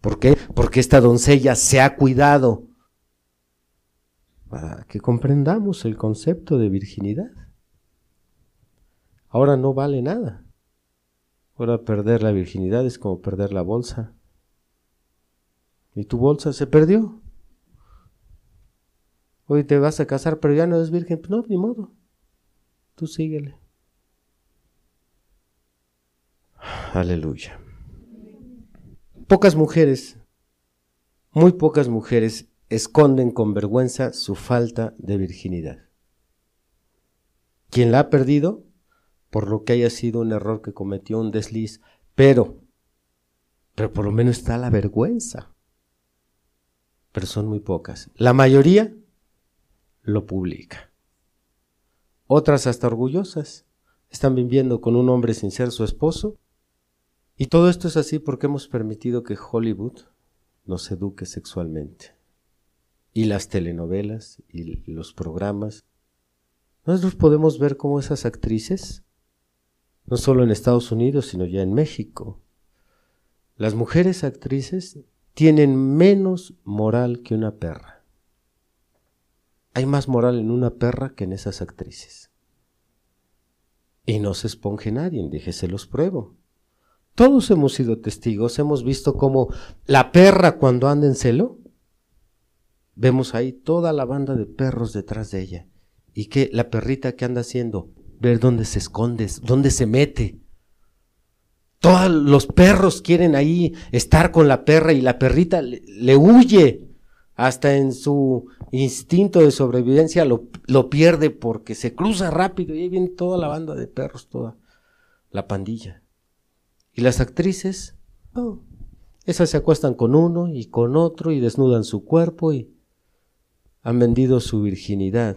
¿Por qué? Porque esta doncella se ha cuidado para que comprendamos el concepto de virginidad. Ahora no vale nada. Ahora perder la virginidad es como perder la bolsa. Y tu bolsa se perdió. Hoy te vas a casar, pero ya no es virgen. No, ni modo. Tú síguele. Aleluya. Pocas mujeres, muy pocas mujeres esconden con vergüenza su falta de virginidad. Quien la ha perdido, por lo que haya sido un error que cometió un desliz, pero, pero por lo menos está la vergüenza. Pero son muy pocas. La mayoría lo publica. Otras hasta orgullosas están viviendo con un hombre sin ser su esposo y todo esto es así porque hemos permitido que Hollywood nos eduque sexualmente. Y las telenovelas y los programas. Nosotros podemos ver cómo esas actrices, no solo en Estados Unidos, sino ya en México, las mujeres actrices tienen menos moral que una perra. Hay más moral en una perra que en esas actrices. Y no se esponje nadie, dije, se los pruebo. Todos hemos sido testigos, hemos visto cómo la perra cuando anda en celo, vemos ahí toda la banda de perros detrás de ella. Y que la perrita que anda haciendo, ver dónde se esconde, dónde se mete. Todos los perros quieren ahí estar con la perra y la perrita le, huye. Hasta en su instinto de sobrevivencia lo, lo pierde porque se cruza rápido y ahí viene toda la banda de perros, toda la pandilla. Y las actrices, oh, esas se acuestan con uno y con otro y desnudan su cuerpo y han vendido su virginidad,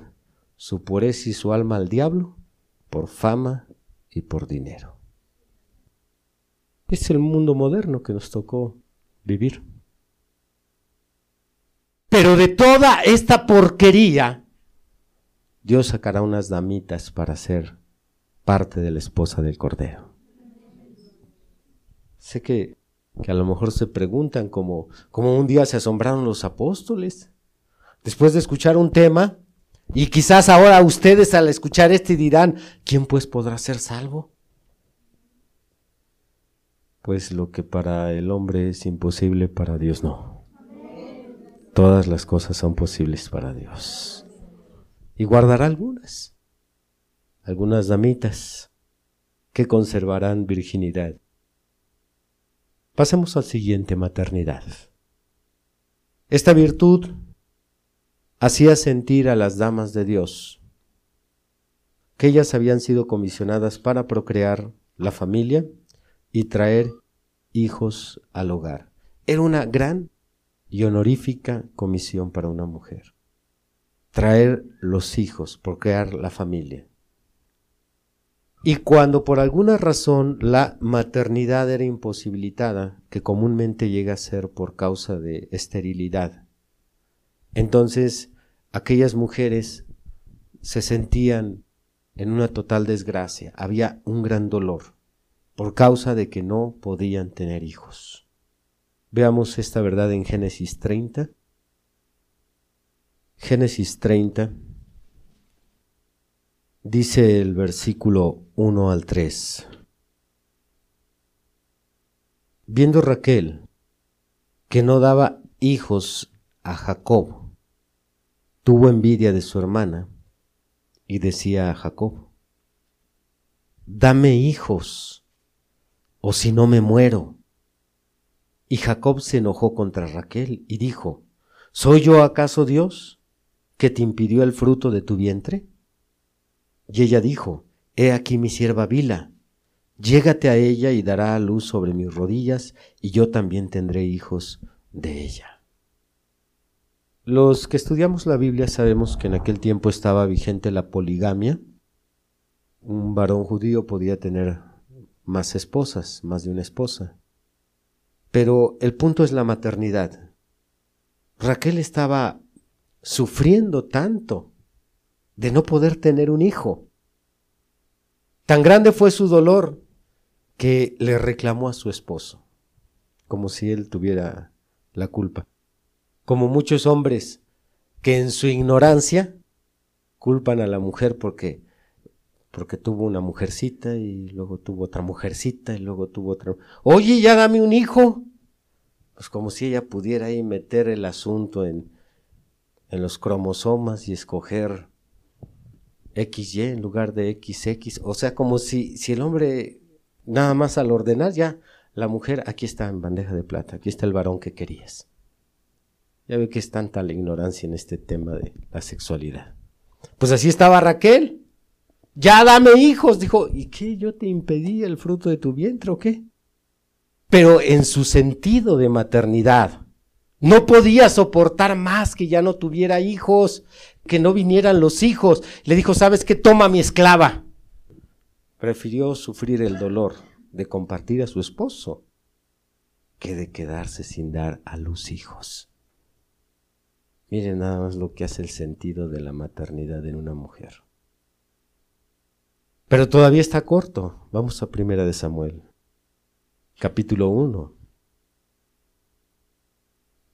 su pureza y su alma al diablo por fama y por dinero. Es el mundo moderno que nos tocó vivir. Pero de toda esta porquería, Dios sacará unas damitas para ser parte de la esposa del Cordero. Sé que, que a lo mejor se preguntan como, como un día se asombraron los apóstoles. Después de escuchar un tema, y quizás ahora ustedes al escuchar este dirán, ¿quién pues podrá ser salvo? Pues lo que para el hombre es imposible, para Dios no. Todas las cosas son posibles para Dios. Y guardará algunas, algunas damitas que conservarán virginidad. Pasemos al siguiente, maternidad. Esta virtud hacía sentir a las damas de Dios que ellas habían sido comisionadas para procrear la familia y traer hijos al hogar. Era una gran y honorífica comisión para una mujer. Traer los hijos, procrear la familia. Y cuando por alguna razón la maternidad era imposibilitada, que comúnmente llega a ser por causa de esterilidad, entonces aquellas mujeres se sentían en una total desgracia, había un gran dolor por causa de que no podían tener hijos. Veamos esta verdad en Génesis 30. Génesis 30 dice el versículo 1 al 3. Viendo Raquel que no daba hijos a Jacob, tuvo envidia de su hermana y decía a Jacob, dame hijos o si no me muero. Y Jacob se enojó contra Raquel y dijo, ¿Soy yo acaso Dios que te impidió el fruto de tu vientre? Y ella dijo, He aquí mi sierva Bila, llégate a ella y dará a luz sobre mis rodillas, y yo también tendré hijos de ella. Los que estudiamos la Biblia sabemos que en aquel tiempo estaba vigente la poligamia. Un varón judío podía tener más esposas, más de una esposa. Pero el punto es la maternidad. Raquel estaba sufriendo tanto de no poder tener un hijo. Tan grande fue su dolor que le reclamó a su esposo, como si él tuviera la culpa. Como muchos hombres que en su ignorancia culpan a la mujer porque porque tuvo una mujercita y luego tuvo otra mujercita y luego tuvo otra. Oye, ya dame un hijo. Pues como si ella pudiera ahí meter el asunto en, en los cromosomas y escoger XY en lugar de XX. O sea, como si, si el hombre nada más al ordenar ya, la mujer aquí está en bandeja de plata, aquí está el varón que querías. Ya ve que es tanta la ignorancia en este tema de la sexualidad. Pues así estaba Raquel ya dame hijos. Dijo, ¿y qué? ¿Yo te impedí el fruto de tu vientre o qué? Pero en su sentido de maternidad, no podía soportar más que ya no tuviera hijos, que no vinieran los hijos. Le dijo, ¿sabes qué? Toma mi esclava. Prefirió sufrir el dolor de compartir a su esposo que de quedarse sin dar a los hijos. Miren nada más lo que hace el sentido de la maternidad en una mujer. Pero todavía está corto. Vamos a Primera de Samuel, capítulo 1.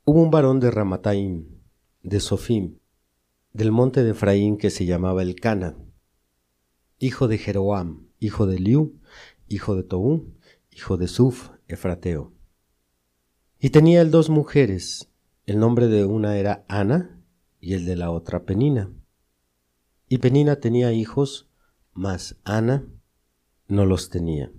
Hubo un varón de Ramataim, de Sofim, del monte de Efraín que se llamaba Elcana, hijo de Jeroam, hijo de Liu, hijo de Toú, hijo de Suf, Efrateo. Y tenía él dos mujeres, el nombre de una era Ana y el de la otra Penina. Y Penina tenía hijos mas Ana no los tenía.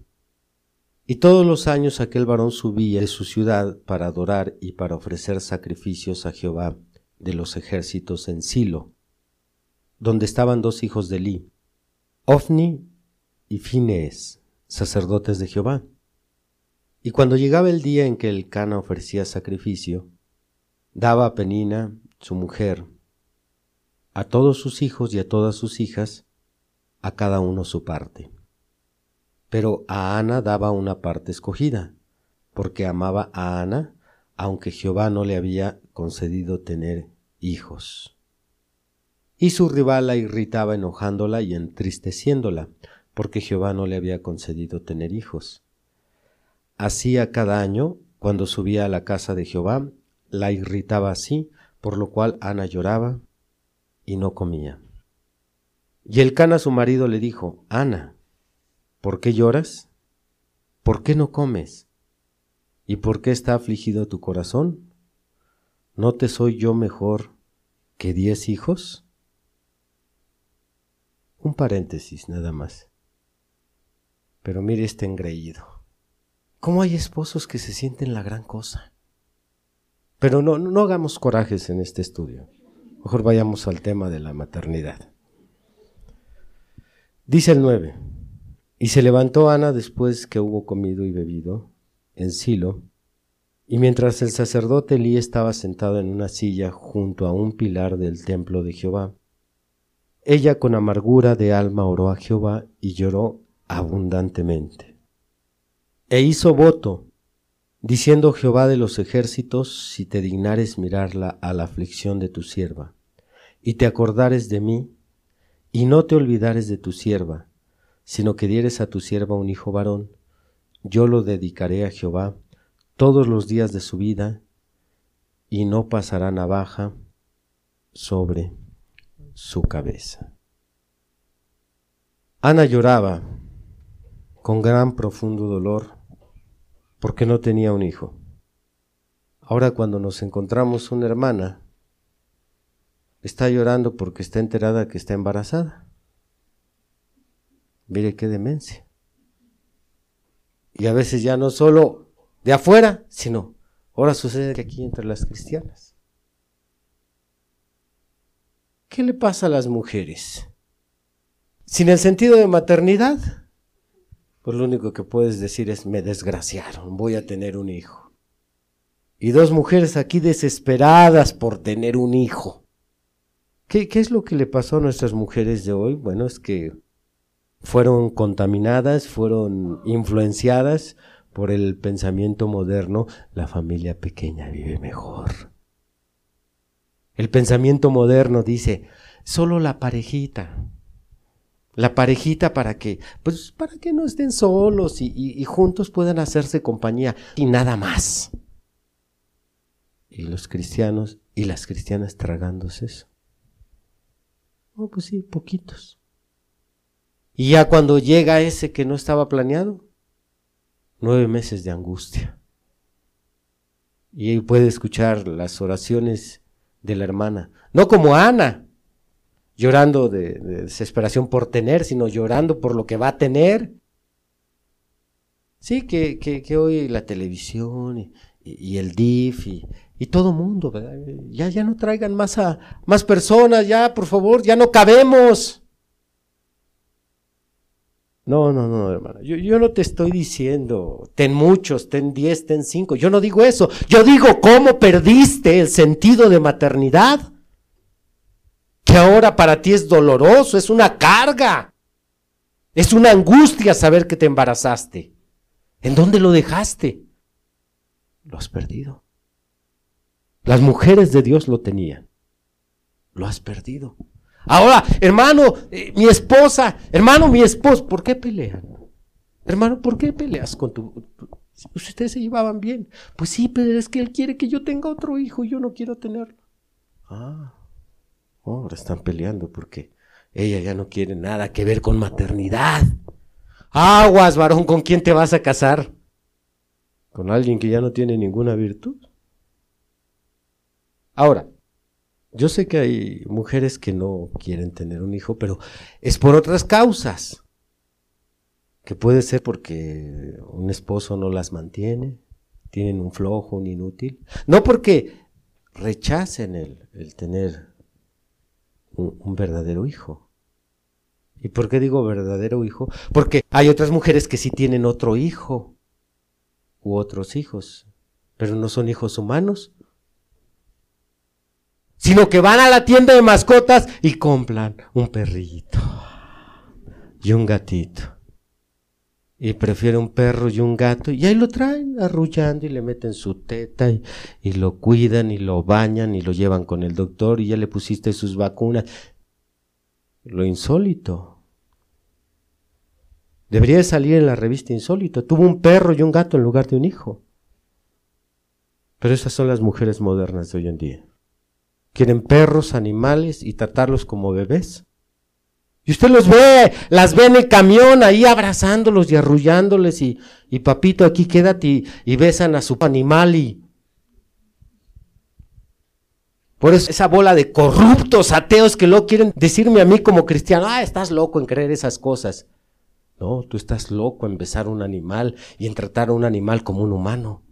Y todos los años aquel varón subía de su ciudad para adorar y para ofrecer sacrificios a Jehová de los ejércitos en Silo, donde estaban dos hijos de Li, Ofni y Finees, sacerdotes de Jehová. Y cuando llegaba el día en que el Cana ofrecía sacrificio, daba a Penina, su mujer, a todos sus hijos y a todas sus hijas, a cada uno su parte. Pero a Ana daba una parte escogida, porque amaba a Ana, aunque Jehová no le había concedido tener hijos. y su rival la irritaba enojándola y entristeciéndola, porque Jehová no le había concedido tener hijos. Hacía cada año, cuando subía a la casa de Jehová, la irritaba así, por lo cual Ana lloraba y no comía. Y el Cana su marido le dijo, Ana, ¿por qué lloras? ¿Por qué no comes? ¿Y por qué está afligido tu corazón? ¿No te soy yo mejor que diez hijos? Un paréntesis nada más. Pero mire este engreído. ¿Cómo hay esposos que se sienten la gran cosa? Pero no, no hagamos corajes en este estudio. Mejor vayamos al tema de la maternidad. Dice el 9. Y se levantó Ana después que hubo comido y bebido en Silo, y mientras el sacerdote Elí estaba sentado en una silla junto a un pilar del templo de Jehová, ella con amargura de alma oró a Jehová y lloró abundantemente. E hizo voto, diciendo Jehová de los ejércitos, si te dignares mirarla a la aflicción de tu sierva, y te acordares de mí, y no te olvidares de tu sierva, sino que dieres a tu sierva un hijo varón, yo lo dedicaré a Jehová todos los días de su vida, y no pasará navaja sobre su cabeza. Ana lloraba con gran profundo dolor porque no tenía un hijo. Ahora cuando nos encontramos una hermana, está llorando porque está enterada que está embarazada. Mire qué demencia. Y a veces ya no solo de afuera, sino ahora sucede aquí entre las cristianas. ¿Qué le pasa a las mujeres? Sin el sentido de maternidad, pues lo único que puedes decir es me desgraciaron, voy a tener un hijo. Y dos mujeres aquí desesperadas por tener un hijo. ¿Qué, ¿Qué, es lo que le pasó a nuestras mujeres de hoy? Bueno, es que fueron contaminadas, fueron influenciadas por el pensamiento moderno, la familia pequeña vive mejor. El pensamiento moderno dice, solo la parejita, la parejita para que, pues para que no estén solos y, juntos puedan hacerse compañía y nada más. Y los cristianos y las cristianas tragándose eso. Oh, pues sí, poquitos. Y ya cuando llega ese que no estaba planeado, nueve meses de angustia. Y puede escuchar las oraciones de la hermana. No como Ana, llorando de, desesperación por tener, sino llorando por lo que va a tener. Sí, que, que, hoy la televisión y, el DIF y, y todo mundo, Ya, ya no traigan más, a, más personas, ya, por favor, ya no cabemos. No, no, no, hermano. Yo, yo, no te estoy diciendo, ten muchos, ten diez, ten cinco. Yo no digo eso. Yo digo cómo perdiste el sentido de maternidad que ahora para ti es doloroso, es una carga, es una angustia saber que te embarazaste. ¿En dónde lo dejaste? Lo has perdido. Las mujeres de Dios lo tenían. Lo has perdido. Ahora, hermano, eh, mi esposa, hermano, mi esposo, ¿por qué pelean? Hermano, ¿por qué peleas con tu, Ustedes se llevaban bien. Pues sí, pero es que él quiere que yo tenga otro hijo y yo no quiero tenerlo. Ah, ahora están peleando porque ella ya no quiere nada que ver con maternidad. Aguas, varón, ¿con quién te vas a casar? ¿Con alguien que ya no tiene ninguna virtud? Ahora, yo sé que hay mujeres que no quieren tener un hijo, pero es por otras causas. Que puede ser porque un esposo no las mantiene, tienen un flojo, un inútil. No porque rechacen el, tener un, verdadero hijo. ¿Y por qué digo verdadero hijo? Porque hay otras mujeres que sí tienen otro hijo u otros hijos, pero no son hijos humanos, sino que van a la tienda de mascotas y compran un perrito y un gatito. Y prefiere un perro y un gato, y ahí lo traen arrullando y le meten su teta y, y lo cuidan y lo bañan y lo llevan con el doctor y ya le pusiste sus vacunas. lo insólito. Debería salir en la revista Insólito. Tuvo un perro y un gato en lugar de un hijo. Pero esas son las mujeres modernas de hoy en día. Quieren perros, animales y tratarlos como bebés. Y usted los ve, las ve en el camión ahí abrazándolos y arrullándoles y, y papito aquí quédate y, besan a su animal y... Por eso esa bola de corruptos ateos que lo quieren decirme a mí como cristiano, ah, estás loco en creer esas cosas. No, tú estás loco en besar a un animal y en tratar a un animal como un humano.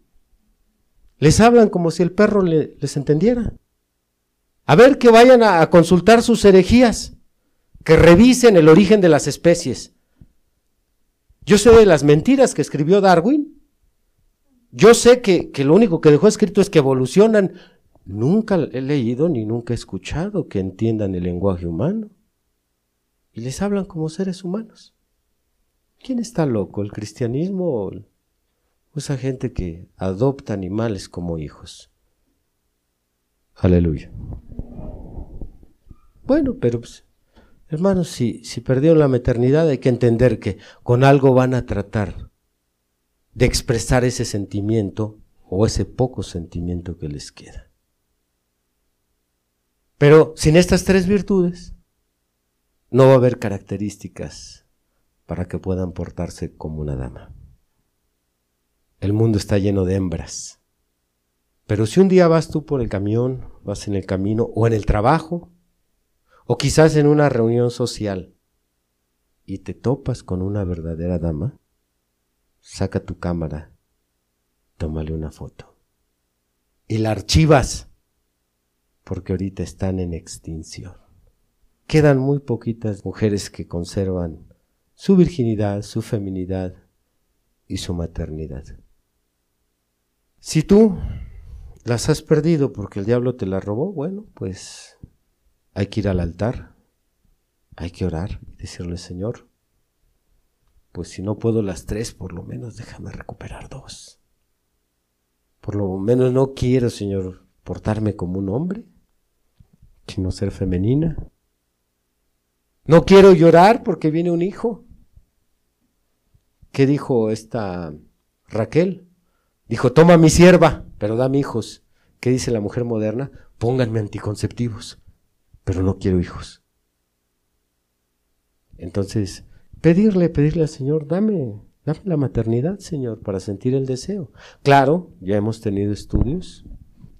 Les hablan como si el perro les entendiera. A ver que vayan a, consultar sus herejías, que revisen el origen de las especies. Yo sé de las mentiras que escribió Darwin. Yo sé que, que lo único que dejó escrito es que evolucionan. Nunca he leído ni nunca he escuchado que entiendan el lenguaje humano. Y les hablan como seres humanos. ¿Quién está loco? ¿El cristianismo o esa gente que adopta animales como hijos. Aleluya. Bueno, pero pues, hermanos, si, si perdieron la maternidad hay que entender que con algo van a tratar de expresar ese sentimiento o ese poco sentimiento que les queda. Pero sin estas tres virtudes, no va a haber características para que puedan portarse como una dama. El mundo está lleno de hembras. Pero si un día vas tú por el camión, vas en el camino o en el trabajo, o quizás en una reunión social, y te topas con una verdadera dama, saca tu cámara, tómale una foto. Y la archivas, porque ahorita están en extinción. Quedan muy poquitas mujeres que conservan su virginidad, su feminidad y su maternidad. Si tú las has perdido porque el diablo te las robó, bueno, pues hay que ir al altar, hay que orar decirle, Señor, pues si no puedo las tres, por lo menos déjame recuperar dos. Por lo menos no quiero, Señor, portarme como un hombre, sino ser femenina. No quiero llorar porque viene un hijo. ¿Qué dijo esta Raquel? Dijo, toma mi sierva, pero dame hijos. ¿Qué dice la mujer moderna? Pónganme anticonceptivos, pero no quiero hijos. Entonces, pedirle, pedirle al Señor, dame, dame la maternidad, Señor, para sentir el deseo. Claro, ya hemos tenido estudios,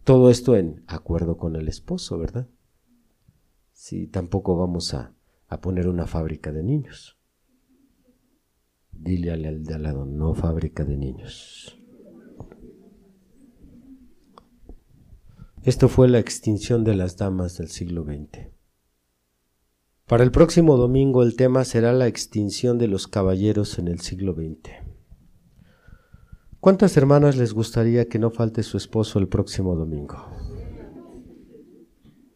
todo esto en acuerdo con el esposo, ¿verdad? Sí, tampoco vamos a, a poner una fábrica de niños. Dile al de al lado, no fábrica de niños. Esto fue la extinción de las damas del siglo XX. Para el próximo domingo el tema será la extinción de los caballeros en el siglo XX. ¿Cuántas hermanas les gustaría que no falte su esposo el próximo domingo?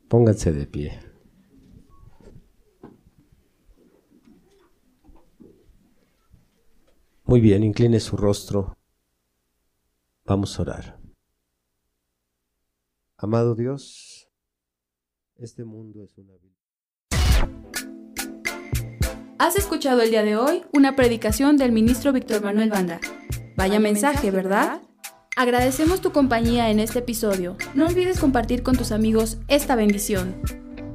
Pónganse de pie. Muy bien, incline su rostro. Vamos a orar. Amado Dios, este mundo es una Has escuchado el día de hoy una predicación del ministro Víctor Manuel Banda. Vaya mensaje, ¿verdad? Agradecemos tu compañía en este episodio. No olvides compartir con tus amigos esta bendición.